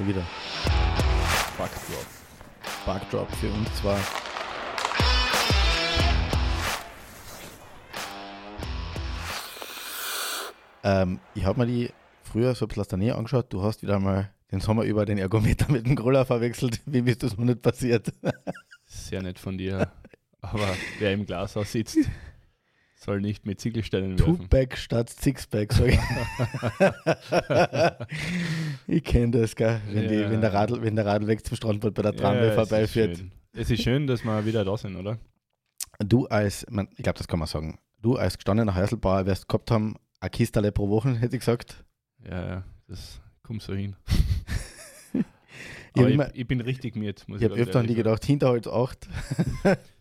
Schon wieder. Backdrop. Backdrop für uns zwar. Ähm, ich habe mir die früher so ein bisschen aus der Nähe angeschaut. Du hast wieder mal den Sommer über den Ergometer mit dem Groller verwechselt. Wie ist das noch nicht passiert? Sehr nett von dir. Aber wer im Glashaus sitzt, soll nicht mit Ziegelsteinen werfen. Two-Pack statt Six-Pack, sag ich. ich kenne das, gell? Wenn, die, Ja. wenn, der Radl, wenn der Radlweg zum Strandbad bei der Ja, Tramway es ist vorbeiführt. schön. Es ist schön, dass wir wieder da sind, oder? Du als, man, ich glaube, das kann man sagen, du als gestandener Häuselbauer wirst gehabt haben, eine Kistale pro Woche, hätte ich gesagt. Ja, ja, das kommt so hin. Ich ich, ich bin richtig miert, Ich habe öfter an die gedacht, Hinterhalt 8.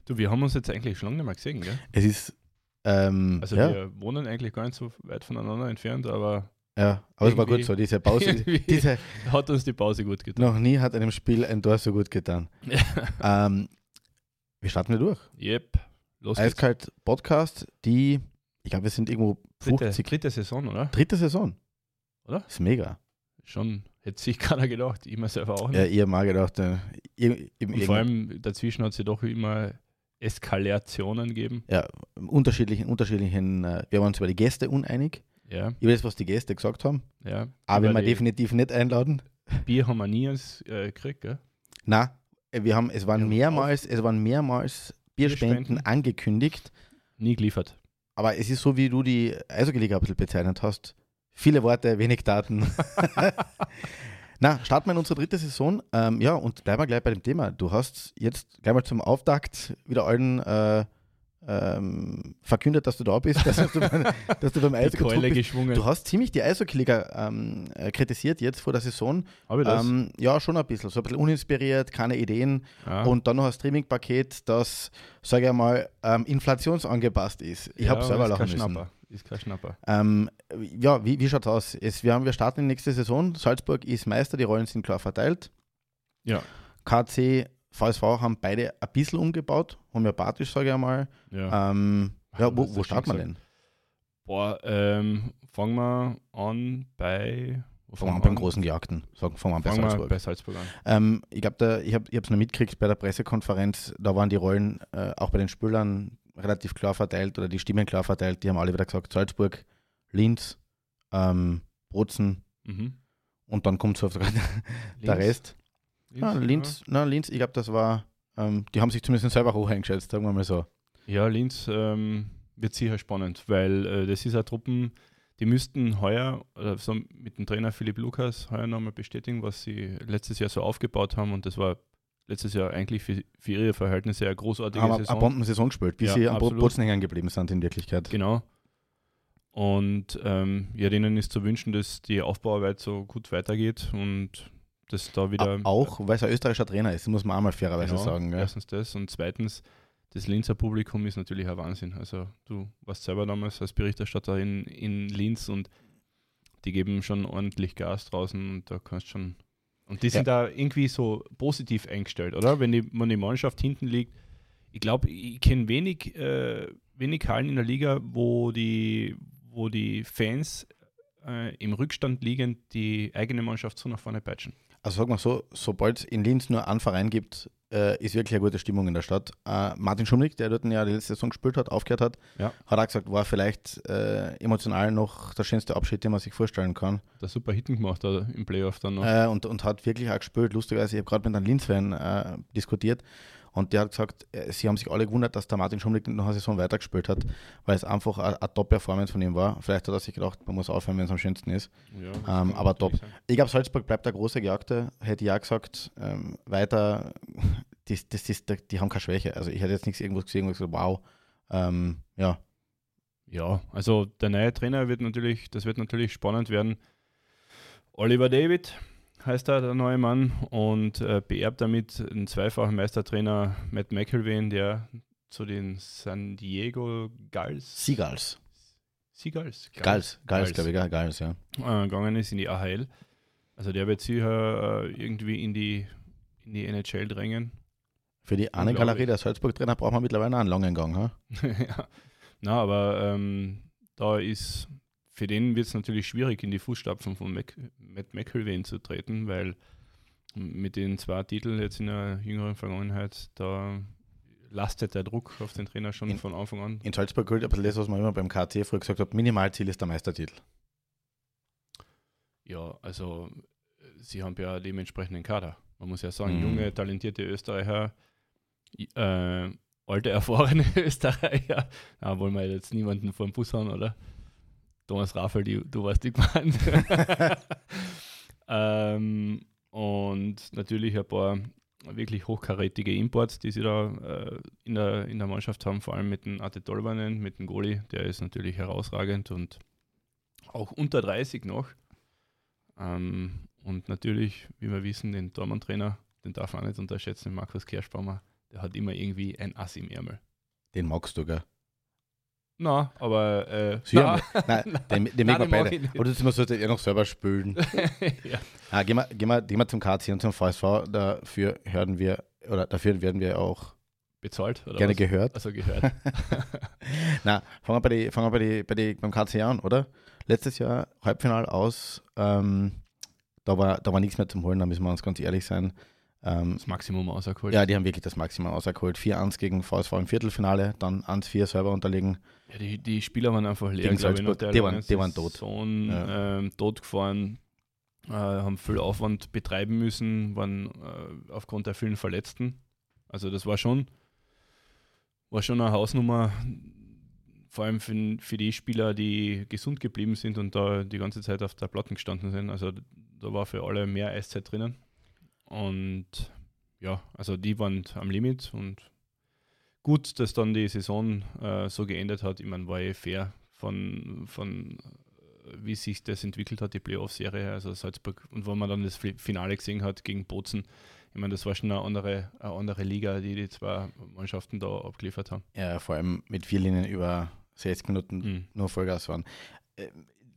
Du, wir haben uns jetzt eigentlich schon lange nicht mehr gesehen, gell? Es ist, ähm, Also ja, wir wohnen eigentlich gar nicht so weit voneinander entfernt, aber ja, aber es war gut so, diese Pause, diese, hat uns die Pause gut getan. noch nie hat einem Spiel ein Tor so gut getan. ähm, wir starten wir durch. Yep. Los geht's. Eiskalt Podcast, die, ich glaube, wir sind irgendwo Dritte, 50, dritte Saison, oder? dritte Saison. Oder? ist mega. Schon hätte sich keiner gedacht. Ich mir selber auch nicht. Ja, ihr mal gedacht, äh, ihr, im, Und vor allem dazwischen hat ja doch immer Eskalationen gegeben. ja, unterschiedlichen, unterschiedlichen, äh, wir waren uns über die Gäste uneinig. Ja, Ich weiß, was die Gäste gesagt haben, ja. aber Über wir definitiv nicht einladen. Bier haben wir nie als, äh, gekriegt, gell? Na, wir haben, es waren Ja, mehrmals, es waren mehrmals Bierspenden Bierspenden. angekündigt, Nie geliefert. aber es ist so, wie du die Eishockey-Liga ein bisschen bezeichnet hast. Viele Worte, wenig Daten. Na, starten wir in unsere dritte Saison. Ähm, ja, und bleiben wir gleich bei dem Thema. Du hast jetzt gleich mal zum Auftakt wieder allen äh, ähm, verkündet, dass du da bist, dass du, beim- dass du beim Eishockey bist. geschwungen. Du hast ziemlich die Eishockey-Liga ähm, äh, kritisiert jetzt vor der Saison. Habe ich das? Ähm, ja, schon ein bisschen. So ein bisschen uninspiriert, keine Ideen. ja. Und dann noch ein Streaming-Paket, das, sage ich mal, ähm, inflationsangepasst ist. Ich Ja, habe selber lachen müssen. Schnapper. Ist kein Schnapper. Ähm, ja, wie, wie schaut es aus? Es, wir, haben, wir starten die nächste Saison. Salzburg ist Meister, die Rollen sind klar verteilt. Ja. KC, VSV haben beide ein bisschen umgebaut, homöopathisch, sage ich einmal. Ja. Ähm, ja, wo, wo starten wir denn? Boah, ähm, fangen wir an bei. Fangen wir an beim großen Gejagten. Sagen, fangen wir an bei Fangen Salzburg. bei Salzburg an. Ähm, ich glaube, ich habe es noch mitgekriegt bei der Pressekonferenz, da waren die Rollen äh, auch bei den Spülern relativ klar verteilt oder die Stimmen klar verteilt. Die haben alle wieder gesagt, Salzburg, Linz, ähm, Bozen Mhm. und dann kommt so der Linz. Rest. Linz, Ja, Linz, na, Linz, ich glaube, das war, ähm, die haben sich zumindest selber hoch eingeschätzt, sagen wir mal so. Ja, Linz ähm, wird sicher spannend, weil äh, das ist eine Truppen, die müssten heuer, oder so mit dem Trainer Philipp Lukas, heuer nochmal bestätigen, was sie letztes Jahr so aufgebaut haben. Und das war letztes Jahr eigentlich für, für ihre Verhältnisse eine großartige Haben eine Saison. Bombensaison gespielt, bis Ja, sie am absolut. Bozen hängen geblieben sind in Wirklichkeit. Genau. Und ähm, ja, denen ist zu wünschen, dass die Aufbauarbeit so gut weitergeht und dass da wieder. Auch, weil es ein österreichischer Trainer ist, muss man auch mal fairerweise Genau, sagen. Gell? Erstens das und zweitens, das Linzer Publikum ist natürlich ein Wahnsinn. Also du warst selber damals als Berichterstatter in, in Linz und die geben schon ordentlich Gas draußen und da kannst schon. Und die sind da irgendwie so positiv eingestellt, oder? Wenn die, wenn die Mannschaft hinten liegt. Ich glaube, ich kenne wenig, äh, wenig Hallen in der Liga, wo die, wo die Fans äh, im Rückstand liegend die eigene Mannschaft so nach vorne peitschen. Also sag mal so, sobald es in Linz nur einen Verein gibt, äh, ist wirklich eine gute Stimmung in der Stadt. Äh, Martin Schumlik, der dort ja die letzte Saison gespielt hat, aufgehört hat, Ja. hat auch gesagt, war vielleicht äh, emotional noch der schönste Abschied, den man sich vorstellen kann. Da super Hitten gemacht da im Playoff dann noch. Äh, und, und hat wirklich auch gespielt. Lustigerweise, ich habe gerade mit einem Linz-Fan äh, diskutiert und der hat gesagt, äh, sie haben sich alle gewundert, dass der Martin Schumlik noch eine Saison weitergespielt hat, weil es einfach eine, Top-Performance von ihm war. Vielleicht hat er sich gedacht, man muss aufhören, wenn es am schönsten ist. Ja, Ähm, aber top. sein. Ich glaube, Salzburg bleibt der große Gejagte, hätte ich auch gesagt. Ähm, weiter, das, das ist, die haben keine Schwäche. Also ich hätte jetzt nichts irgendwo gesehen, wo ich gesagt wow. Ähm, ja, Ja, also der neue Trainer wird natürlich, das wird natürlich spannend werden. Oliver David heißt er, der neue Mann, und äh, beerbt damit einen zweifachen Meistertrainer Matt McElwain, der zu den San Diego Gulls, Seagulls. Seagulls, Gulls, Gulls, glaube ich, ja, Gulls, ja. äh, gegangen ist in die AHL. Also der wird sicher äh, irgendwie in die, in die NHL drängen. Für die eine Unglaublich. Galerie der Salzburg-Trainer braucht man mittlerweile einen langen Gang. Ha? ja. Na, aber ähm, da ist für den wird es natürlich schwierig, in die Fußstapfen von Mac, Matt McElwain zu treten, weil mit den zwei Titeln jetzt in der jüngeren Vergangenheit, da lastet der Druck auf den Trainer schon In- von Anfang an. In Salzburg gilt aber das, was man immer beim KT früher gesagt hat, Minimalziel ist der Meistertitel. Ja, also sie haben ja dementsprechend einen Kader. Man muss ja sagen, Mhm. junge, talentierte Österreicher, äh, alte, erfahrene Österreicher, da wollen wir jetzt niemanden vor den Bus haben, oder? Thomas Raffel, die, du warst die gemeint. ähm, und natürlich ein paar wirklich hochkarätige Imports, die sie da äh, in, der, in der Mannschaft haben, vor allem mit dem Ate Tolvanen, mit dem Goli, der ist natürlich herausragend und auch unter 30 noch. Ähm, und natürlich, wie wir wissen, den Tormann-Trainer, den darf man nicht unterschätzen, Markus Kerschbaumer, der hat immer irgendwie ein Ass im Ärmel. Den magst du, gell? Na, aber äh, Sie na, Nein, den, den Nein, wir den beide. Oder du sollst ja noch selber spülen. ja. Ah, gehen, wir, gehen, wir, gehen wir zum KC und zum VSV. Dafür hören wir, oder dafür werden wir auch bezahlt oder gerne was? gehört. Also gehört. Na, fangen wir, bei die, fangen wir bei die, bei die, beim KC an, oder? Letztes Jahr Halbfinal aus. Ähm, da, war, da war nichts mehr zum Holen, da müssen wir uns ganz ehrlich sein. Ähm, Das Maximum rausgeholt. ja, die haben wirklich das Maximum rausgeholt. 4-1 gegen VSV im Viertelfinale, dann 1-4 selber unterlegen. Ja, die, die Spieler waren einfach leer, Gegen glaube ich, die waren- die waren tot. Ja. ähm, tot gefahren, äh, haben viel Aufwand betreiben müssen, waren äh, aufgrund der vielen Verletzten. Also das war schon, war schon eine Hausnummer, vor allem für, für die Spieler, die gesund geblieben sind und da die ganze Zeit auf der Platten gestanden sind. Also da war für alle mehr Eiszeit drinnen. Und ja, also die waren am Limit und gut, dass dann die Saison äh, so geendet hat. Ich meine, war eh fair von, von äh, wie sich das entwickelt hat, die Playoff-Serie, also Salzburg. Und wo man dann das Fi- Finale gesehen hat gegen Bozen, ich meine, das war schon eine andere, eine andere Liga, die die zwei Mannschaften da abgeliefert haben. Ja, vor allem mit vier Linien über 60 Minuten Mhm. nur Vollgas waren. Äh,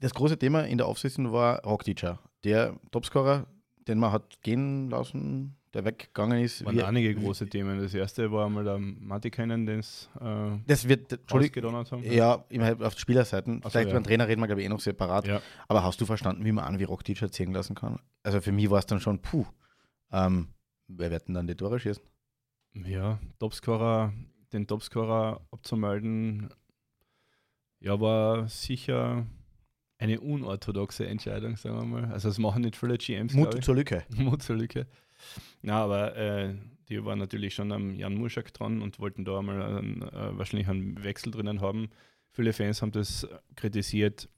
Das große Thema in der Offseason war Rockteacher, der Topscorer, den man hat gehen lassen, der weggegangen ist. waren einige große Themen. Das erste war einmal der Matikainen, den es äh, Das wird, ausgedonnert haben. ja, immer auf Spielerseiten. So, Vielleicht ja. beim Trainer reden wir, glaube ich, eh noch separat. Ja. Aber hast du verstanden, wie man an wie Rockteacher ziehen lassen kann? Also für mich war es dann schon, puh, ähm, wer wird denn dann die Tore schießen? Ja, Topscorer, den Topscorer abzumelden, ja, war sicher eine unorthodoxe Entscheidung, sagen wir mal. Also das machen nicht viele GMs, Mut zur Lücke. Mut zur Lücke. Na, aber äh, die waren natürlich schon am Jan Muschak dran und wollten da einmal einen, äh, wahrscheinlich einen Wechsel drinnen haben. Viele Fans haben das kritisiert,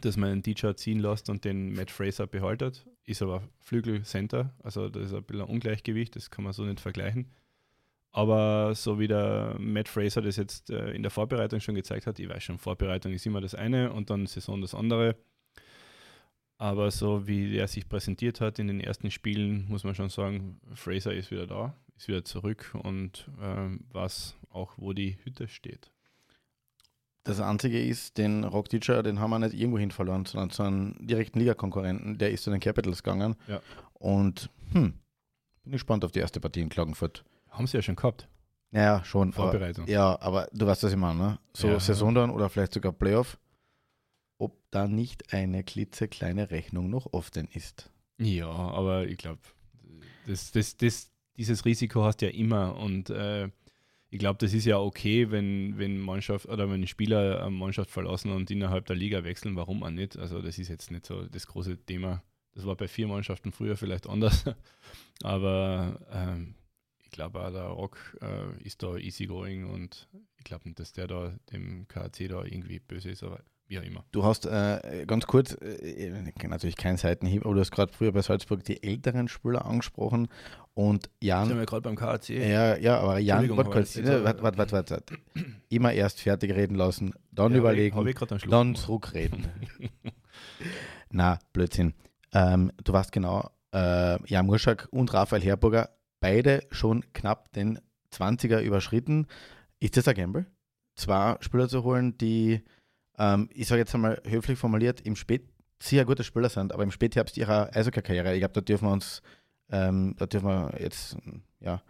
dass man einen Teacher ziehen lässt und den Matt Fraser behaltet. Ist aber Flügel-Center, also das ist ein bisschen ein Ungleichgewicht, das kann man so nicht vergleichen. Aber so wie der Matt Fraser das jetzt äh, in der Vorbereitung schon gezeigt hat, ich weiß schon, Vorbereitung ist immer das eine und dann Saison das andere. Aber so wie er sich präsentiert hat in den ersten Spielen, muss man schon sagen, Fraser ist wieder da, ist wieder zurück und ähm, weiß auch, wo die Hütte steht. Das Einzige ist, den Rockteacher, den haben wir nicht irgendwo hin verloren, sondern zu einem direkten Ligakonkurrenten. Der ist zu den Capitals gegangen. Ja. Und hm, bin gespannt auf die erste Partie in Klagenfurt. Haben sie ja schon gehabt, Naja, schon. Aber, Vorbereitung. ja, aber du weißt, was ich meine. Ne? So Ja. Saison dann oder vielleicht sogar Playoff. Ob da nicht eine klitzekleine Rechnung noch offen ist. Ja, aber ich glaube, das, das, das, dieses Risiko hast du ja immer und äh, ich glaube, das ist ja okay, wenn, wenn Mannschaft oder wenn Spieler eine Mannschaft verlassen und innerhalb der Liga wechseln, warum auch nicht? Also das ist jetzt nicht so das große Thema. Das war bei vier Mannschaften früher vielleicht anders, aber ähm, glaube auch der Rock äh, ist da easygoing und ich glaube nicht, dass der da dem KAC da irgendwie böse ist, aber wie auch immer. Du hast äh, ganz kurz, äh, natürlich kein Seitenhieb, aber du hast gerade früher bei Salzburg die älteren Spieler angesprochen und Jan. wir gerade beim KAC. Ja, ja, aber Jan, warte warte, warte, warte, warte, warte. Immer erst fertig reden lassen, dann Ja, überlegen, Habe ich Schluck dann gemacht. zurückreden. Na, Blödsinn. Ähm, du weißt genau, äh, Jan Murschak und Raphael Herburger, beide schon knapp den 20er überschritten. Ist das ein Gamble? Zwei Spieler zu holen, die, ähm, ich sage jetzt einmal höflich formuliert, im Spät sehr gute Spieler sind, aber im Spätherbst ihrer Eishockey-Karriere, ich glaube, da dürfen wir uns, ähm, da dürfen wir jetzt ja,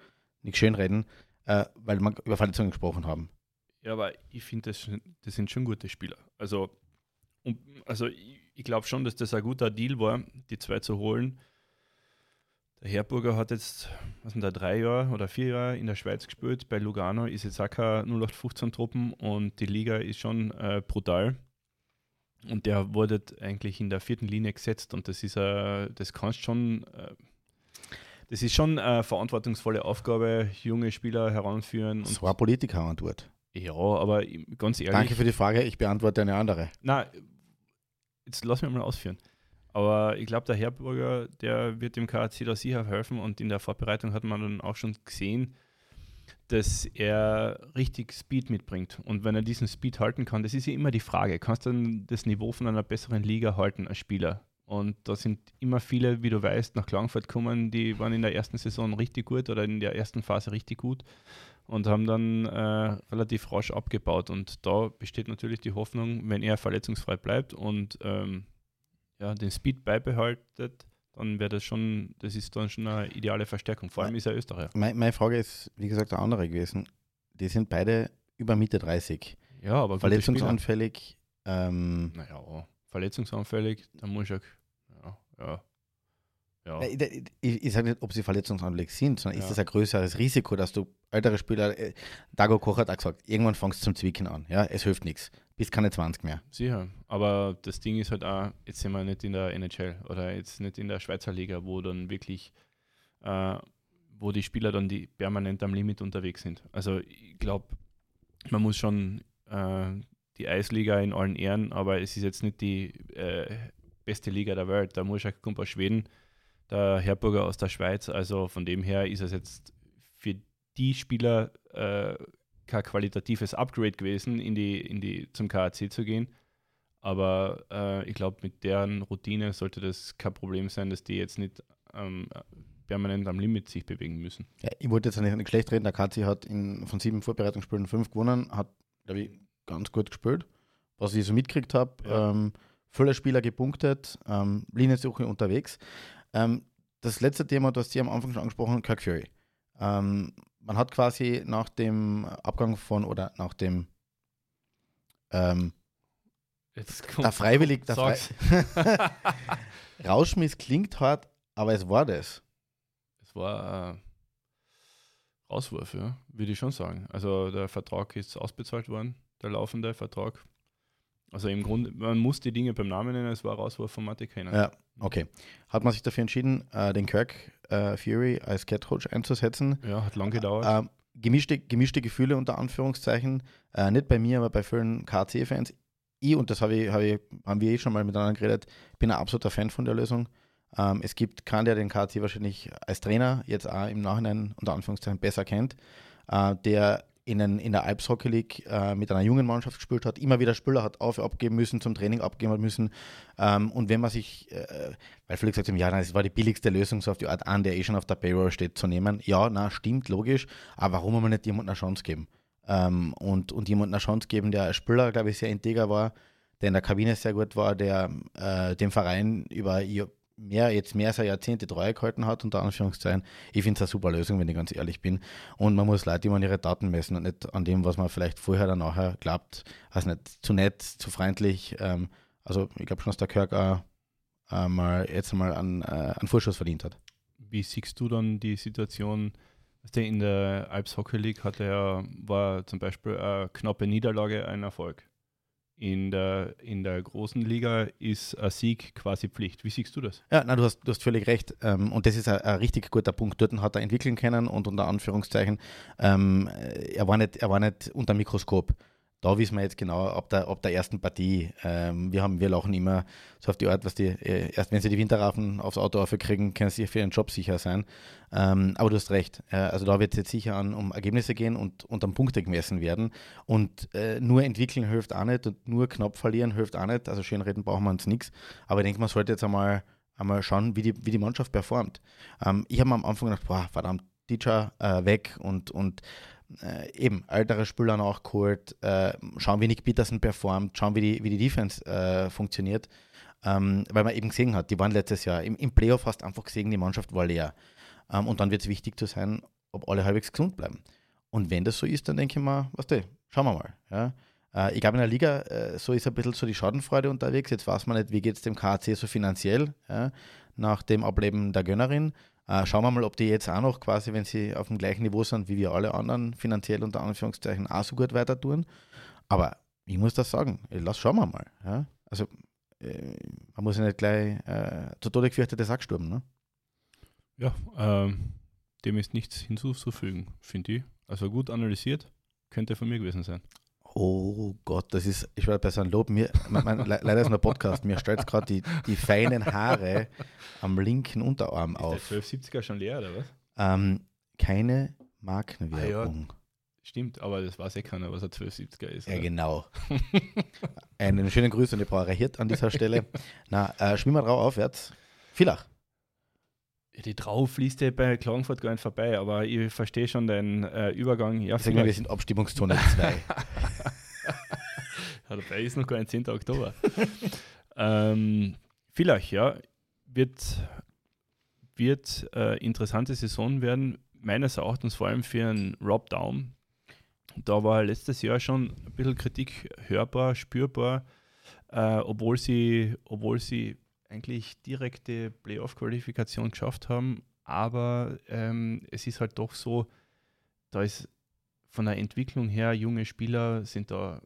nicht schönreden, äh, weil wir über Verletzungen gesprochen haben. Ja, aber ich finde, das, das sind schon gute Spieler. Also, um, also ich, ich glaube schon, dass das ein guter Deal war, die zwei zu holen. Der Herburger hat jetzt, was sind da, drei Jahre oder vier Jahre in der Schweiz gespielt. Bei Lugano ist jetzt auch keine 0815-Truppen und die Liga ist schon äh, brutal. Und der wurde eigentlich in der vierten Linie gesetzt und das ist, äh, das kannst schon, äh, das ist schon eine verantwortungsvolle Aufgabe, junge Spieler heranführen. Das war Politiker-Antwort. Ja, aber ganz ehrlich. Danke für die Frage, ich beantworte eine andere. Na, jetzt lass mich mal ausführen. Aber ich glaube, der Herburger, der wird dem KAC da sicher helfen und in der Vorbereitung hat man dann auch schon gesehen, dass er richtig Speed mitbringt. Und wenn er diesen Speed halten kann, das ist ja immer die Frage, kannst du dann das Niveau von einer besseren Liga halten als Spieler? Und da sind immer viele, wie du weißt, nach Klagenfurt kommen, die waren in der ersten Saison richtig gut oder in der ersten Phase richtig gut und haben dann äh, relativ rasch abgebaut. Und da besteht natürlich die Hoffnung, wenn er verletzungsfrei bleibt und ähm, ja, den Speed beibehaltet, dann wäre das schon, das ist dann schon eine ideale Verstärkung. Vor allem ist er Österreicher. Meine, meine Frage ist, wie gesagt, eine andere gewesen. Die sind beide über Mitte 30. Ja, aber verletzungsanfällig. Ähm, naja, verletzungsanfällig, da muss ich ja, ja. Ja. Ich, ich, ich sage nicht, ob sie verletzungsanfällig sind, sondern ja. ist das ein größeres Risiko, dass du ältere Spieler, äh, Dago Koch hat auch gesagt, irgendwann fangst du zum Zwicken an. Ja, es hilft nichts. Bist keine 20 mehr. Sicher. Aber das Ding ist halt auch, jetzt sind wir nicht in der NHL oder jetzt nicht in der Schweizer Liga, wo dann wirklich, äh, wo die Spieler dann die permanent am Limit unterwegs sind. Also ich glaube, man muss schon äh, die Eisliga in allen Ehren, aber es ist jetzt nicht die äh, beste Liga der Welt. Da muss ich kommt aus Schweden, der Herburger aus der Schweiz. Also von dem her ist es jetzt für die Spieler äh, kein qualitatives Upgrade gewesen, in die, in die, zum KAC zu gehen. Aber äh, ich glaube, mit deren Routine sollte das kein Problem sein, dass die jetzt nicht ähm, permanent am Limit sich bewegen müssen. Ja, ich wollte jetzt nicht schlecht reden. Der KC hat in, von sieben Vorbereitungsspielen fünf gewonnen, hat, glaube ich, ganz gut gespielt. Was ich so mitgekriegt habe, ja. ähm, viele Spieler gepunktet, ähm, Liniensuche unterwegs. Ähm, das letzte Thema, das Sie am Anfang schon angesprochen Kirk Fury. Ähm, man hat quasi nach dem Abgang von oder nach dem ähm, der freiwillig der Frei Rauschmiss klingt hart, aber es war das. Es war äh, Rauswurf, ja, würde ich schon sagen. Also der Vertrag ist ausbezahlt worden, der laufende Vertrag. Also im Grunde, man muss die Dinge beim Namen nennen, es war Rauswurf von Mathe Keiner. Ja, okay. Hat man sich dafür entschieden, äh, den Kirk äh, Fury als Cat Coach einzusetzen? Ja, hat lang gedauert. Äh, gemischte, gemischte Gefühle unter Anführungszeichen. Äh, nicht bei mir, aber bei vielen KC-Fans. Ich, und das hab ich, hab ich, haben wir eh schon mal miteinander geredet, bin ein absoluter Fan von der Lösung. Ähm, es gibt keinen, der den KC wahrscheinlich als Trainer jetzt auch im Nachhinein unter Anführungszeichen besser kennt, äh, der in, einen, in der Alps Hockey League äh, mit einer jungen Mannschaft gespielt hat, immer wieder Spieler hat auf, abgeben müssen, zum Training abgeben müssen. Ähm, und wenn man sich, äh, weil viele gesagt haben, ja, das war die billigste Lösung, so auf die Art an, der eh schon auf der Payroll steht, zu nehmen. Ja, na, stimmt, logisch. Aber warum man nicht jemandem eine Chance geben? Ähm, und, und jemandem eine Chance geben, der als Spieler, glaube ich, sehr integer war, der in der Kabine sehr gut war, der äh, dem Verein über mehr, jetzt mehr als Jahrzehnte treu gehalten hat, unter Anführungszeichen. Ich finde es eine super Lösung, wenn ich ganz ehrlich bin. Und man muss Leute immer an ihre Daten messen und nicht an dem, was man vielleicht vorher oder nachher glaubt. Also nicht zu nett, zu freundlich. Ähm, also ich glaube schon, dass der Kirk auch äh, mal jetzt mal einen, äh, einen Vorschuss verdient hat. Wie siehst du dann die Situation? In der Alps Hockey League hatte er, war zum Beispiel eine knappe Niederlage ein Erfolg in der, in der großen Liga ist ein Sieg quasi Pflicht. Wie siehst du das? Ja, na, du, hast, du hast völlig recht. Ähm, und das ist ein, ein, richtig guter Punkt. Dort hat er entwickeln können und unter Anführungszeichen, ähm, er, war nicht, er war nicht unter Mikroskop da wissen wir jetzt genau, ab der, ab der ersten Partie. Ähm, wir, haben, wir lachen immer so auf die Art, was die, äh, erst wenn sie die Winterraffen aufs Auto aufkriegen, können sie für ihren Job sicher sein. Ähm, aber du hast recht. Äh, also da wird es jetzt sicher an, um Ergebnisse gehen und, und an Punkte gemessen werden. Und äh, nur entwickeln hilft auch nicht und nur knapp verlieren hilft auch nicht. Also schön reden brauchen wir uns nichts. Aber ich denke, man sollte jetzt einmal, einmal schauen, wie die, wie die Mannschaft performt. Ähm, ich habe am Anfang gedacht, boah, verdammt, Teacher äh, weg und, und äh, eben ältere Spieler nachgeholt, äh, schauen, wie Nick Peterson performt, schauen, wie die, wie die Defense äh, funktioniert. Ähm, weil man eben gesehen hat, die waren letztes Jahr im, im Playoff fast einfach gesehen, die Mannschaft war leer. Ähm, und dann wird es wichtig zu sein, ob alle halbwegs gesund bleiben. Und wenn das so ist, dann denke ich mal, was du, schauen wir mal. Ja? Äh, ich glaube, in der Liga, äh, so ist ein bisschen so die Schadenfreude unterwegs. Jetzt weiß man nicht, wie geht es dem KAC so finanziell. Ja? nach dem Ableben der Gönnerin. Äh, schauen wir mal, ob die jetzt auch noch quasi, wenn sie auf dem gleichen Niveau sind wie wir alle anderen, finanziell unter Anführungszeichen auch so gut weiter tun. Aber ich muss das sagen, lass schauen wir mal. Ja? Also äh, man muss ja nicht gleich äh, zu Tode gefürchtete Sack stürmen. Ne? Ja, ähm, dem ist nichts hinzuzufügen, finde ich. Also gut analysiert, könnte von mir gewesen sein. Oh Gott, das ist, ich werde bei einem Lob, mir, mein, mein, leider ist nur Podcast, mir stellt gerade die, die feinen Haare am linken Unterarm auf. Ist der 1270er schon leer, oder was? Ähm, keine Markenwerbung. Ah, ja. Stimmt, aber das weiß eh keiner, was ein 1270er ist. Ja, oder? genau. Einen schönen Gruß an die Brauerei Hirt an dieser Stelle. Na, äh, schwimmen wir drauf aufwärts. Villach. Die ja bei Klagenfurt gar nicht vorbei, aber ich verstehe schon den äh, Übergang. Ja, Sagen wir, wir sind Abstimmungszone 2. ja, dabei ist noch gar ein 10. Oktober. ähm, vielleicht, ja, wird, wird äh, interessante Saison werden, meines Erachtens vor allem für einen Rob Down. Da war letztes Jahr schon ein bisschen Kritik hörbar, spürbar, äh, obwohl, sie, obwohl sie eigentlich direkte Playoff-Qualifikation geschafft haben. Aber ähm, es ist halt doch so, da ist von der Entwicklung her, junge Spieler sind da,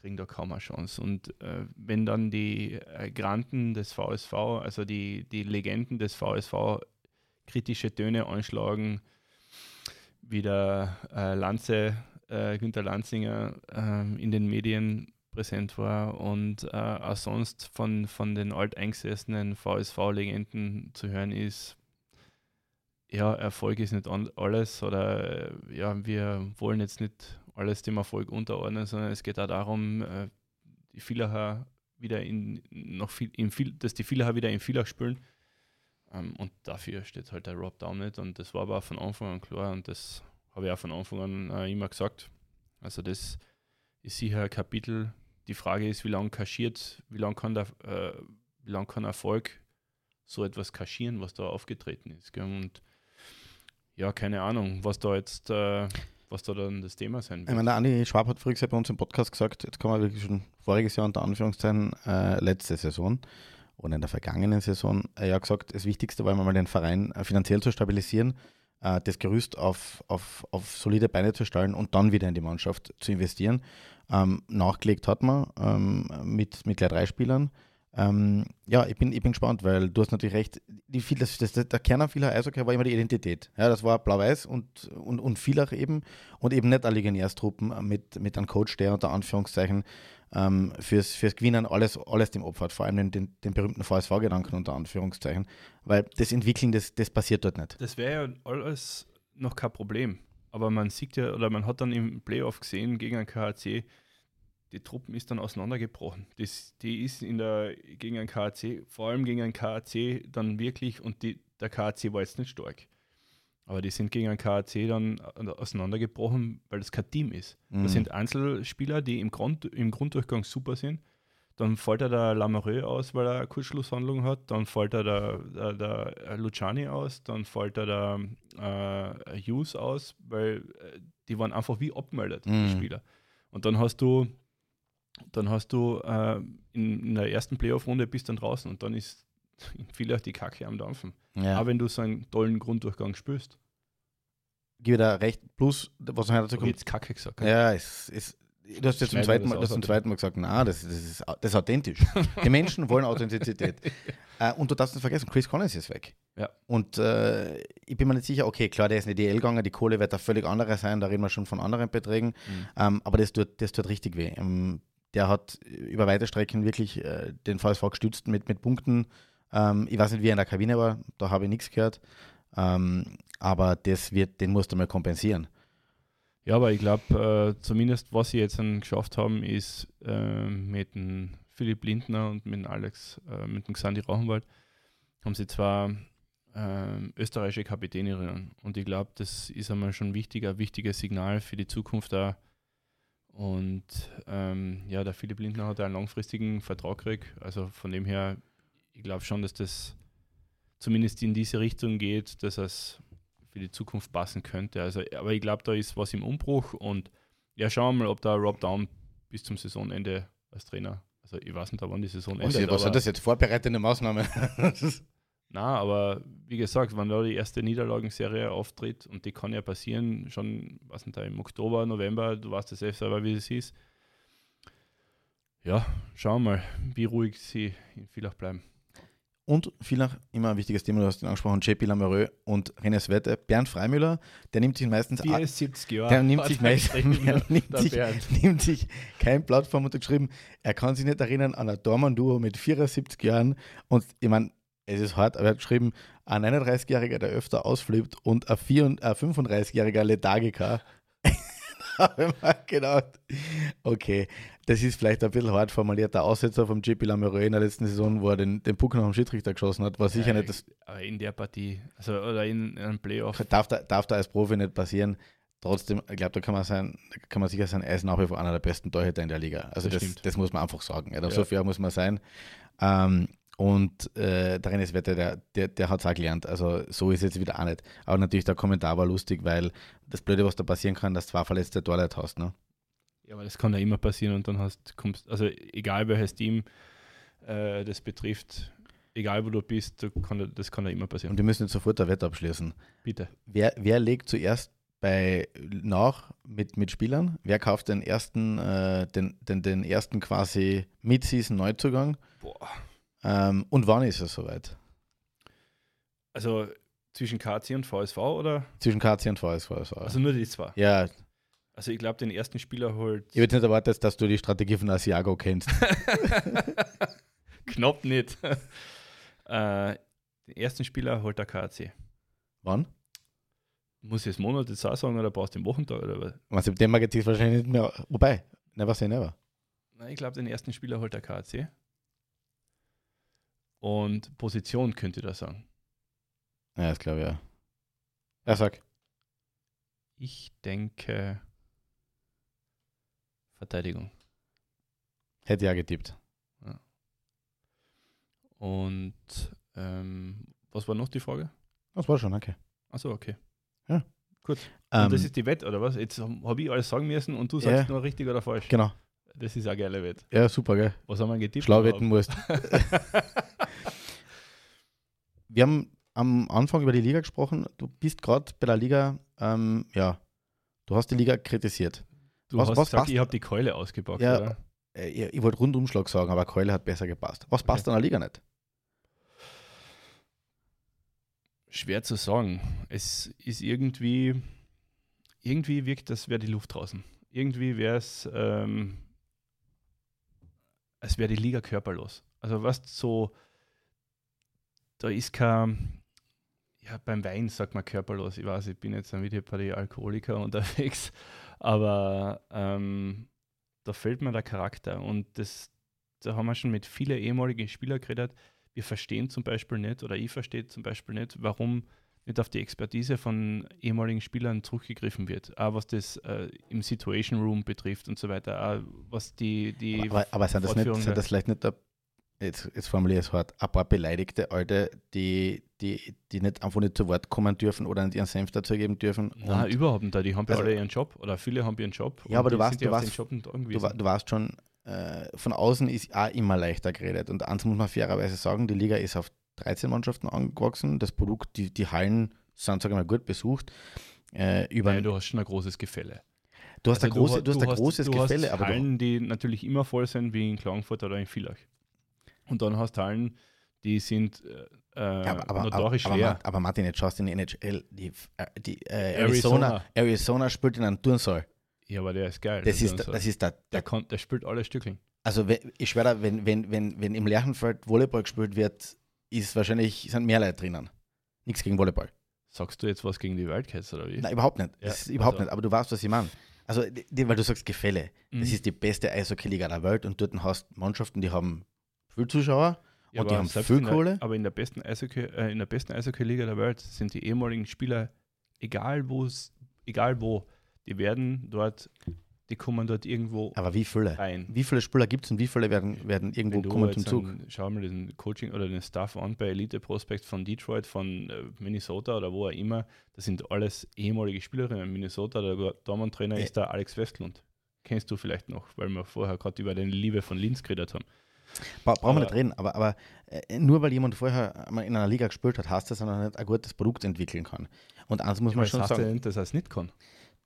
kriegen da kaum eine Chance. Und äh, wenn dann die äh, Granten des VSV, also die, die Legenden des VSV, kritische Töne anschlagen, wie der äh, Lanze, äh, Günter Lanzinger ähm, in den Medien präsent war und äh, auch sonst von, von den alteingesessenen VSV-Legenden zu hören ist, ja, Erfolg ist nicht alles oder äh, ja, wir wollen jetzt nicht alles dem Erfolg unterordnen, sondern es geht auch darum, äh, die Villacher wieder in noch viel, in viel, dass die Villacher wieder in Villach spielen. Ähm, und dafür steht halt der Rob Down nicht. Und das war aber auch von Anfang an klar und das habe ich auch von Anfang an äh, immer gesagt. Also das ist sicher ein Kapitel, die Frage ist, wie lange kaschiert, wie lange kann, der, äh, wie lang kann Erfolg so etwas kaschieren, was da aufgetreten ist. Gell? Und ja, keine Ahnung, was da jetzt, äh, was da dann das Thema sein wird. Ich meine, der Andi Schwab hat früher bei uns im Podcast gesagt, jetzt kommen wir wirklich schon voriges Jahr unter Anführungszeichen, äh, letzte Saison oder in der vergangenen Saison, er ja gesagt, das Wichtigste war mal den Verein äh, finanziell zu stabilisieren, äh, das Gerüst auf, auf, auf solide Beine zu stellen und dann wieder in die Mannschaft zu investieren. Ähm, nachgelegt hat man ähm, mit, mit gleich drei Spielern. Ähm, ja, ich bin, ich bin gespannt, weil du hast natürlich recht. Die viel, das, das, der Kern an vieler Eishockey war immer die Identität. Ja, das war Blau-Weiß und, und, und vieler eben und eben nicht alle Legionärstruppen mit, mit einem Coach, der unter Anführungszeichen ähm, fürs, fürs Gewinnen alles, alles dem opfert, vor allem den, den, den berühmten VSV-Gedanken unter Anführungszeichen, weil das Entwickeln, das, das passiert dort nicht. Das wäre ja alles noch kein Problem, aber man sieht ja, oder man hat dann im Playoff gesehen gegen ein KHC, die Truppen ist dann auseinandergebrochen. Das, die ist in der, gegen ein KAC, vor allem gegen ein KAC dann wirklich, und die, der KAC war jetzt nicht stark, aber die sind gegen ein KAC dann auseinandergebrochen, weil das kein Team ist. Mhm. Das sind Einzelspieler, die im, Grund, im Grunddurchgang super sind. Dann fällt er der Lamoureux aus, weil er eine Kurzschlusshandlung hat. Dann fällt er der, der, der Luciani aus. Dann fällt er der äh, Hughes aus, weil äh, die waren einfach wie abgemeldet, mhm. die Spieler. Und dann hast du dann hast du äh, in, in, der ersten Playoff-Runde bist dann draußen und dann ist vielleicht die Kacke am Dampfen. Ja. Aber wenn du so einen tollen Grunddurchgang spürst. Gebe da recht. Plus, was noch dazu kommt. jetzt Kacke gesagt. Ja, es ist. Du hast jetzt zum zweiten, Mal, zum zweiten Mal gesagt, na, das, das, ist, das ist authentisch. Die Menschen wollen Authentizität. äh, und du darfst nicht vergessen, Chris Collins ist weg. Ja. Und äh, ich bin mir nicht sicher, okay, klar, der ist in die DL gegangen, die Kohle wird da völlig andere sein, da reden wir schon von anderen Beträgen. Mhm. Ähm, aber das tut, das tut richtig weh. Ähm, der hat über weite Strecken wirklich äh, den VSV gestützt mit, mit Punkten. Ähm, ich weiß nicht, wie er in der Kabine war, da habe ich nichts gehört. Ähm, aber das wird, den musst du mal kompensieren. Ja, aber ich glaube, äh, zumindest was sie jetzt dann geschafft haben, ist äh, mit dem Philipp Lindner und mit dem Alex, äh, mit dem Xandi Rauchenwald, haben sie zwar ähm, österreichische Kapitäninnen. Und ich glaube, das ist einmal schon wichtig, ein wichtiges Signal für die Zukunft da und ähm, ja, der Philipp Lindner hat einen langfristigen Vertrag gekriegt. Also von dem her, ich glaube schon, dass das zumindest in diese Richtung geht, dass es für die Zukunft passen könnte. Also, aber ich glaube, da ist was im Umbruch und ja, schauen wir mal, ob da Rob Down bis zum Saisonende als Trainer, also ich weiß nicht, wann die Saison endet. Was hat das jetzt vorbereitende Maßnahme? Na, aber wie gesagt, wenn da die erste Niederlagenserie auftritt und die kann ja passieren, schon, was nicht, im Oktober, November, du weißt ja selbst selber, wie es ist. Ja, schauen wir mal, wie ruhig sie in Villach bleiben. Und Villach, immer ein wichtiges Thema, du hast ihn angesprochen, JP Lamoureux und René Wette. Bernd Freimüller, der nimmt sich meistens... 74 Jahre. Der nimmt sich meistens der nimmt der sich, nimmt sich kein Blatt vor und hat geschrieben, er kann sich nicht erinnern an ein Dormann-Duo mit 74 Jahren. Und ich meine, es ist hart, aber er hat geschrieben, ein 39-Jähriger, der öfter ausflippt und ein, 34 ein 35-jähriger Lethargiker. habe ich mir gedacht, okay, das ist vielleicht ein bisschen hart formuliert. Der Aussetzer vom JP Lamoureux in der letzten Saison, wo er den, den Puck noch am Schiedsrichter geschossen hat, war sicher Ja, nicht das in der Partie, also oder in, in einem Playoff, darf da, darf da als Profi nicht passieren. Trotzdem, ich glaube, da kann man sein, kann man sicher sein, er ist nach wie vor einer der besten Torhüter in der Liga. Also Das das, das, muss man einfach sagen. Ja, Ja. So fair muss man sein. Ähm, und äh, der René Wette, der, der, der hat es auch gelernt. Also so ist jetzt wieder auch nicht. Aber natürlich, der Kommentar war lustig, weil das Blöde, was da passieren kann, dass du zwei verletzte Torleute hast. Ne? ja, aber das kann ja immer passieren und dann hast, kommst, also egal welches Team äh, das betrifft, egal wo du bist, du kann, das kann ja immer passieren. Und wir müssen jetzt sofort der Wette abschließen. Bitte. Wer, wer legt zuerst bei nach mit, mit Spielern? Wer kauft den ersten, äh, den, den, den ersten quasi Mid-Season Neuzugang? Boah. Ähm, und wann ist es soweit? Also zwischen KC und VSV oder? Zwischen KC und VSV. Also, Also nur die zwei. ja, Also ich glaube, den ersten Spieler holt ich hätte nicht erwartet, dass du die Strategie von Asiago kennst. knapp nicht. äh, den ersten Spieler holt der KC. wann? Muss ich das Monat jetzt auch sagen oder brauchst du den Wochentag oder was? Man September geht es wahrscheinlich nicht mehr. Wobei, never say never. Nein, ich glaube, den ersten Spieler holt der KC. Und Position könnte ich da sagen. Ja, das glaube ich ja. Ja, sag. Ich denke Verteidigung. Hätte ja getippt. Und ähm, was war noch die Frage? Das war schon, okay. Achso, okay. Ähm, und das ist die Wette, oder was? Jetzt habe ich alles sagen müssen und du Ja. sagst nur richtig oder falsch. genau. Das ist eine geile Wette. Ja, super, gell? Was haben wir getippt? Schlau wetten musst. Wir haben am Anfang über die Liga gesprochen. Du bist gerade bei der Liga, ähm, ja, du hast die Liga kritisiert. Du Was- hast was gesagt, passt- ich habe die Keule ausgepackt, Ja. oder? Äh, ich, ich wollte Rundumschlag sagen, aber Keule hat besser gepasst. Was passt an der Liga nicht? Schwer zu sagen. Es ist irgendwie, irgendwie wirkt, das wäre die Luft draußen. Irgendwie wäre es, ähm, als wäre die Liga körperlos. Also was so, da ist kein, ja beim Wein sagt man körperlos. Ich weiß, ich bin jetzt dann wieder bei den Alkoholiker unterwegs, aber ähm, da fehlt mir der Charakter und das, da haben wir schon mit vielen ehemaligen Spielern geredet, wir verstehen zum Beispiel nicht, oder ich verstehe zum Beispiel nicht, warum nicht auf die Expertise von ehemaligen Spielern zurückgegriffen wird. Auch was das äh, im Situation Room betrifft und so weiter. Auch was die, die aber, aber sind, das nicht, sind das vielleicht nicht, der, jetzt, jetzt formuliere ich es hart, ein paar beleidigte Alte, die, die, die nicht einfach nicht zu Wort kommen dürfen oder nicht ihren Senf dazu geben dürfen? Nein, überhaupt nicht. Die haben ja Also- alle ihren Job oder viele haben ihren Job. Ja, aber du weißt- du nicht du, du weißt schon, äh, von außen ist auch immer leichter geredet. Und eins muss man fairerweise sagen, die Liga ist auf 13 Mannschaften angewachsen. Das Produkt, die, die Hallen sind, sagen wir mal, gut besucht. Äh, über, Nein, du hast schon ein großes Gefälle. du hast Also ein, große, du hast ein hast- großes du Gefälle, hast aber du, Hallen, die natürlich immer voll sind, wie in Klagenfurt oder in Villach. Und dann hast du Hallen, die sind äh, Ja, aber, notorisch aber, schwer. Aber Martin, jetzt schaust du in die NHL. Die, äh, die, äh, Arizona. Arizona, Arizona spielt in einem Turnsaal. ja, aber der ist geil. Das der ist, das ist der, der, der, kann, der spielt alle Stückeln. also ich schwöre, wenn, wenn, wenn, wenn im Lerchenfeld Volleyball gespielt wird, ist wahrscheinlich, sind mehr Leute drinnen. Nichts gegen Volleyball. Sagst du jetzt was gegen die Wildcats oder wie? Nein, überhaupt nicht. Ja, überhaupt also- nicht. Aber du weißt, was ich meine. Also, die, weil du sagst Gefälle. Mhm. Das ist die beste Eishockey-Liga der Welt und dort hast du Mannschaften, die haben viel Zuschauer und die aber haben viel in der, Kohle. Aber in der besten Eishockey, äh, in der besten Eishockey-Liga der Welt sind die ehemaligen Spieler, egal wo egal wo, die werden dort, die kommen dort irgendwo Aber wie viele? rein. Wie viele Spieler gibt es und wie viele werden, werden irgendwo kommen zum Zug? einen- schau mal den Coaching oder den Staff an bei Elite Prospect von Detroit, von äh, Minnesota oder wo auch immer. Das sind alles ehemalige Spielerinnen. In Minnesota, der Dortmund-Trainer Äh. ist der Alex Westlund. Kennst du vielleicht noch, weil wir vorher gerade über deine Liebe von Linz geredet haben. Bra brauchen wir nicht reden, aber, aber äh, nur weil jemand vorher mal in einer Liga gespielt hat, heißt das, dass er noch nicht ein gutes Produkt entwickeln kann. Und eins muss man das schon heißt ja sagen, nicht, dass er es nicht kann.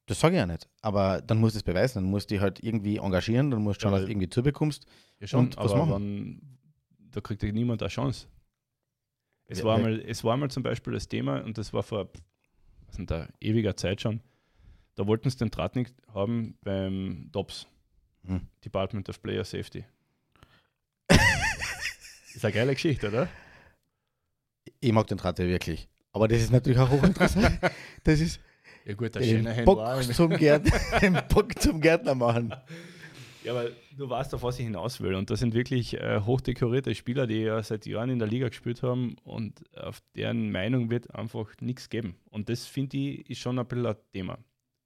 das sage ich ja nicht, aber dann musst du es beweisen, dann musst du dich halt irgendwie engagieren, dann musst du schauen, Ja, dass du irgendwie zubekommst. Ja schon, Und was aber machen? wann, da kriegt ja niemand eine Chance. Es, Ja, war mal, es war mal zum Beispiel das Thema, und das war vor was sind da, ewiger Zeit schon, da wollten sie den Draht nicht haben beim DOPS, Hm. Department of Player Safety. Ist eine geile Geschichte, oder? Ich mag den ja wirklich. Aber das ist natürlich auch hochinteressant. Das ist Ja gut, der den Bock, zum Gärtner, den Bock zum Gärtner machen. Ja, aber du weißt, auf was ich hinaus will. Und das sind wirklich äh, hochdekorierte Spieler, die ja seit Jahren in der Liga gespielt haben und auf deren Meinung wird einfach nichts geben. Und das finde ich ist schon ein bisschen ein Thema.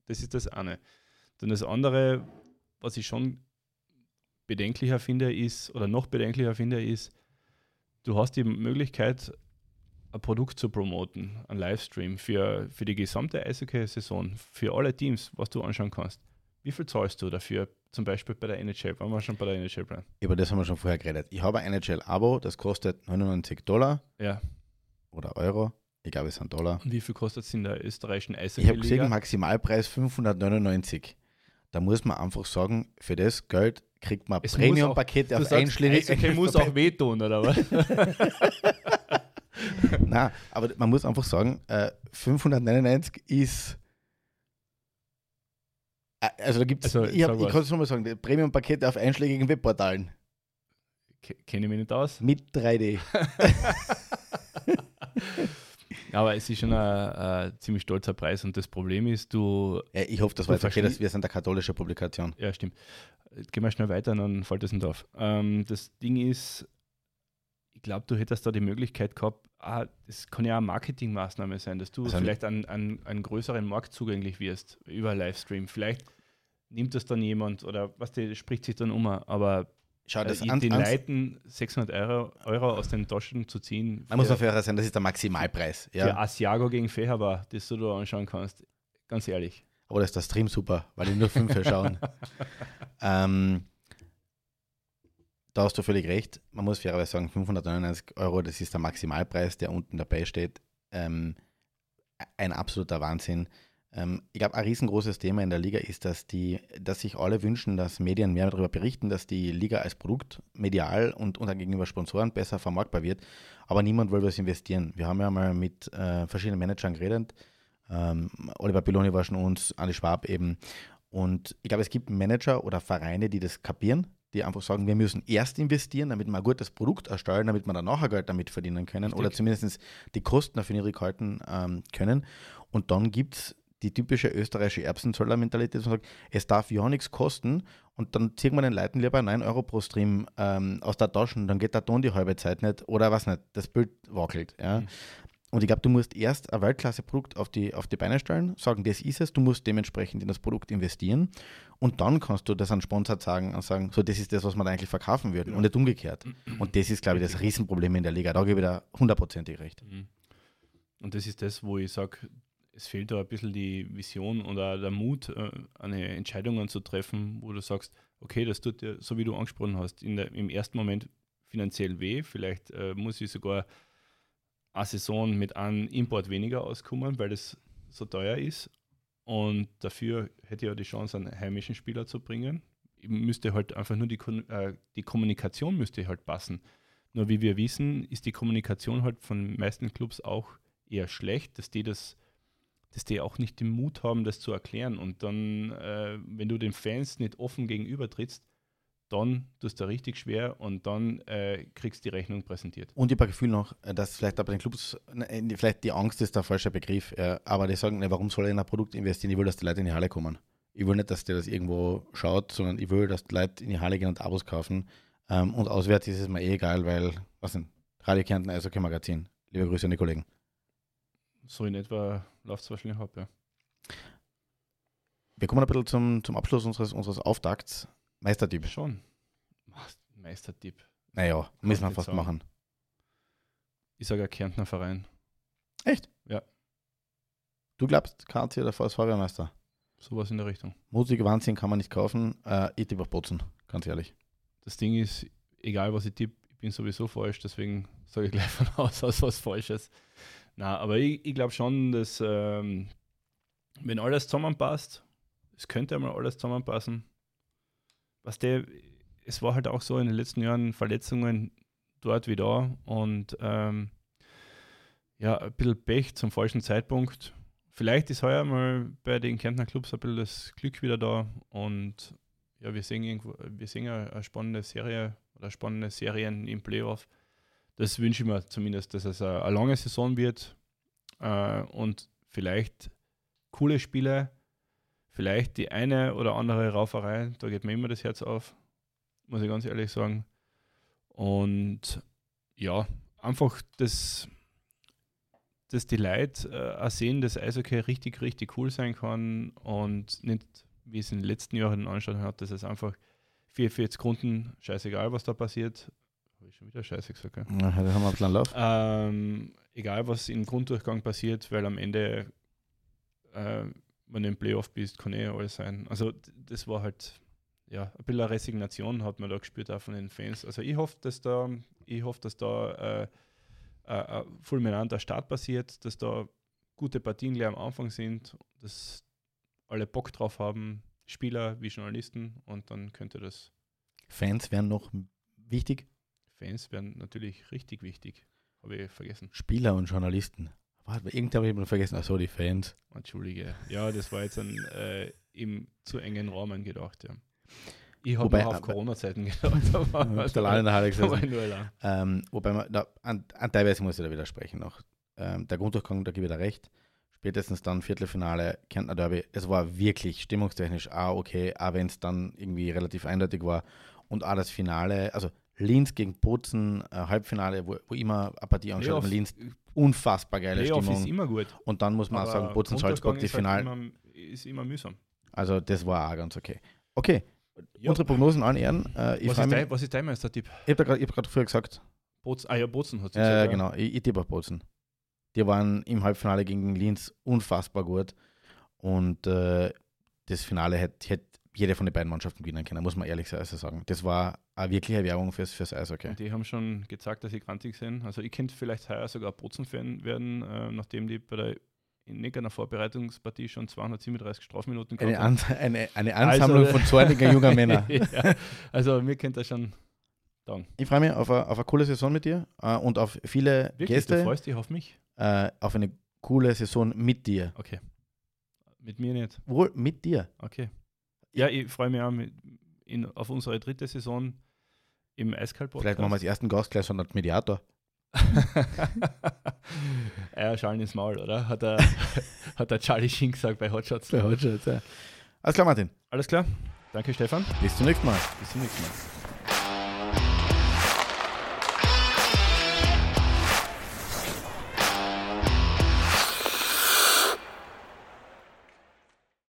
Das ist das eine. Dann das andere, was ich schon bedenklicher finde, ist, oder noch bedenklicher finde, ist, du hast die Möglichkeit, ein Produkt zu promoten, ein Livestream für, für die gesamte Eishockey-Saison, für alle Teams, was du anschauen kannst. Wie viel zahlst du dafür, zum Beispiel bei der NHL, wenn wir schon bei der NHL bleiben? Über das haben wir schon vorher geredet. Ich habe ein NHL-Abo, das kostet 99 Dollar Ja. oder Euro. Ich glaube, es sind Dollar. Und wie viel kostet es in der österreichischen Ich habe gesehen? Maximalpreis 599. Da muss man einfach sagen, für das Geld kriegt man Es Du auf einschlägig. Eishockey muss auch wehtun, oder was? Nein, aber man muss einfach sagen, äh, 599 ist. Äh, Also da gibt es, Also, ich, hab- ich kann es schon mal sagen, Premium-Pakete auf einschlägigen Webportalen Ke- Kenne ich mich nicht aus. mit 3D. Aber es ist schon ein, ein ziemlich stolzer Preis. Und das Problem ist, du. Ja, ich hoffe, das war jetzt okay, dass wir sind eine katholische Publikation. Ja, stimmt. Gehen wir schnell weiter, dann fällt es nicht auf. Ähm, das Ding ist, ich glaube, du hättest da die Möglichkeit gehabt, ah, das kann ja eine Marketingmaßnahme sein, dass du Also- vielleicht an, an einen größeren Markt zugänglich wirst über Livestream. Vielleicht nimmt das dann jemand oder was die spricht sich dann um, aber Schau, das äh, an, den Leuten 600 Euro, Euro aus den Taschen zu ziehen. man muss für- noch fairer sein, das ist der Maximalpreis. für Ja. Asiago gegen Feherbar, das du da anschauen kannst. Ganz ehrlich. Aber das ist der Stream super, weil die nur fünf schauen. ähm, da hast du völlig recht. Man muss fairerweise sagen, 599 Euro, das ist der Maximalpreis, der unten dabei steht. Ähm, ein absoluter Wahnsinn. Ähm, ich glaube, ein riesengroßes Thema in der Liga ist, dass, die, dass sich alle wünschen, dass Medien mehr darüber berichten, dass die Liga als Produkt medial und, und dann gegenüber Sponsoren besser vermarktbar wird. Aber niemand will was investieren. Wir haben ja mal mit äh, verschiedenen Managern geredet. Ähm, Oliver Belloni war schon uns, Andi Schwab eben. Und ich glaube, es gibt Manager oder Vereine, die das kapieren, die einfach sagen, wir müssen erst investieren, damit wir ein gutes Produkt erstellen, damit wir dann nachher Geld damit verdienen können Richtig. oder zumindest die Kosten dafür niedrig halten ähm, können. Und dann gibt es die typische österreichische Erbsenzöller-Mentalität, dass man sagt, es darf ja nichts kosten und dann ziehen wir den Leuten lieber 9 Euro pro Stream ähm, aus der Tasche, dann geht der Ton die halbe Zeit nicht oder was nicht, das Bild wackelt. Ja. Mhm. Und ich glaube, du musst erst ein Weltklasse-Produkt auf die, auf die Beine stellen, sagen, das ist es, du musst dementsprechend in das Produkt investieren und dann kannst du das an Sponsor sagen und sagen, so, das ist das, was man eigentlich verkaufen würde Ja. und nicht umgekehrt. Und das ist, glaube ich, das. Riesenproblem in der Liga. Da gebe ich da hundertprozentig recht. Mhm. Und das ist das, wo ich sage, es fehlt da ein bisschen die Vision oder der Mut, äh, eine Entscheidungen zu treffen, wo du sagst, okay, das tut dir, so wie du angesprochen hast, der, im ersten Moment finanziell weh. Vielleicht äh, muss ich sogar eine Saison mit einem Import weniger auskommen, weil das so teuer ist. Und dafür hätte ich ja die Chance, einen heimischen Spieler zu bringen. Ich müsste halt einfach nur die, äh, die Kommunikation müsste halt passen. Nur wie wir wissen, ist die Kommunikation halt von meisten Clubs auch eher schlecht, dass die das, dass die auch nicht den Mut haben, das zu erklären. Und dann, äh, wenn du den Fans nicht offen gegenüber trittst, dann tust du richtig schwer und dann äh, kriegst du die Rechnung präsentiert. Und ich habe ein Gefühl noch, äh, dass vielleicht auch bei den Clubs, die- vielleicht die Angst ist der falsche Begriff, ja, aber die sagen, ne, warum soll ich in ein Produkt investieren? Ich will, dass die Leute in die Halle kommen. Ich will nicht, dass der das irgendwo schaut, sondern ich will, dass die Leute in die Halle gehen und Abos kaufen. Ähm, und auswärts ist es mir eh egal, weil, was denn, Radio Kärnten, Eishockey Magazin. Liebe Grüße an die Kollegen. So in etwa läuft es wahrscheinlich ab, ja. Wir kommen ein bisschen zum, zum Abschluss unseres, unseres Auftakts. Meistertyp. Schon. Meistertipp. Naja, müssen wir fast sagen. machen. Ich sage ein Kärntner Verein. Du glaubst, KC oder VSV wäre Meister? Sowas in der Richtung. Musik Wahnsinn kann man nicht kaufen. Äh, ich tippe auf Bozen, ganz ehrlich. Das Ding ist, egal was ich tippe, ich bin sowieso falsch, deswegen sage ich gleich von Haus aus was Falsches. Na, aber ich, ich glaube schon, dass ähm, wenn alles zusammenpasst, es könnte einmal alles zusammenpassen. Was der, es war halt auch so in den letzten Jahren Verletzungen dort wie da und ähm, ja, ein bisschen Pech zum falschen Zeitpunkt. Vielleicht ist heuer mal bei den Kärntner Clubs ein bisschen das Glück wieder da und ja, wir sehen irgendwo, wir sehen eine, eine spannende Serie oder spannende Serien im Playoff. Das wünsche ich mir zumindest, dass es eine, eine lange Saison wird äh, und vielleicht coole Spiele, vielleicht die eine oder andere Rauferei, da geht mir immer das Herz auf, muss ich ganz ehrlich sagen. Und ja, einfach das, dass die Leute äh, auch sehen, dass Eishockey richtig, richtig cool sein kann und nicht, wie es in den letzten Jahren anschauen hat, dass es einfach 44 Kunden, scheißegal, was da passiert. Habe ich schon wieder scheiße gesagt? Ja, da haben wir einen kleinen Lauf. Ähm, egal, was im Grunddurchgang passiert, weil am Ende, äh, wenn du im Playoff bist, kann eh alles sein. Also, das war halt, ja, ein bisschen eine Resignation hat man da gespürt auch von den Fans. Also, ich hoffe, dass da, ich hoffe, dass da äh, äh, ein fulminanter Start passiert, dass da gute Partien gleich am Anfang sind, dass alle Bock drauf haben, Spieler wie Journalisten und dann könnte das Fans wären noch wichtig. Fans werden natürlich richtig wichtig. Habe ich vergessen. Spieler und Journalisten. Warte, irgendwie habe ich mal vergessen. Achso, die Fans. Entschuldige. Ja, das war jetzt ein, äh, im zu engen Rahmen gedacht, ja. Ich habe noch auf aber- Corona-Zeiten gedacht. aber- in der Halle gesessen. aber nur allein. Ähm, wobei man, da, an, an teilweise muss ich da widersprechen noch. Ähm, der Grunddurchgang, da gebe ich da recht. Spätestens dann Viertelfinale, Kärntner Derby, es war wirklich stimmungstechnisch auch okay, auch wenn es dann irgendwie relativ eindeutig war. Und auch das Finale, also Linz gegen Bozen, äh, Halbfinale, wo, wo immer eine Partie anschaut, Playoff, Linz, unfassbar geile Playoff ist Stimmung. immer gut. Und dann muss man auch aber sagen, Bozen Grunddurchgang Salzburg, die ist halt Finale. Immer, ist immer mühsam. Also das war auch ganz okay. Okay, Ja. unsere Prognosen allen Ehren. Äh, Was ist, dein, was ist dein Meistertipp? ich habe gerade hab früher gesagt, Bozen, ah ja, Bozen hat Ja, ja, genau. Ich, ich tippe auf Bozen. Die waren im Halbfinale gegen Linz unfassbar gut. Und äh, das Finale hätte hätt jede von den beiden Mannschaften gewinnen können, muss man ehrlich also sagen. Das war eine wirkliche Werbung fürs, fürs Eishockey. Und Die haben schon gezeigt, dass sie grantig sind. Also ich könnte vielleicht heuer sogar Bozen-Fan werden, äh, nachdem die bei der in irgendeiner Vorbereitungspartie schon 237 Strafminuten Eine. An eine, eine Ansammlung Also- von zorniger junger Männer. ja, also mir kennt das schon sagen. Ich freue mich auf eine, auf eine coole Saison mit dir äh, und auf viele Wirklich, du Gäste, freust dich auf mich? äh, auf eine coole Saison mit dir. Okay. Mit mir nicht. Wohl mit dir. Okay. Ja, ich freue mich auch mit, in, auf unsere dritte Saison im Eiskalt-Podcast. Vielleicht machen wir als ersten Gast gleich so einen Mediator. ja, Schalen ins Maul, oder? Hat der, hat der Charlie Sheen gesagt bei Hotshots. Alles klar, Martin. Alles klar. Danke, Stefan. Bis zum nächsten Mal. Bis zum nächsten Mal.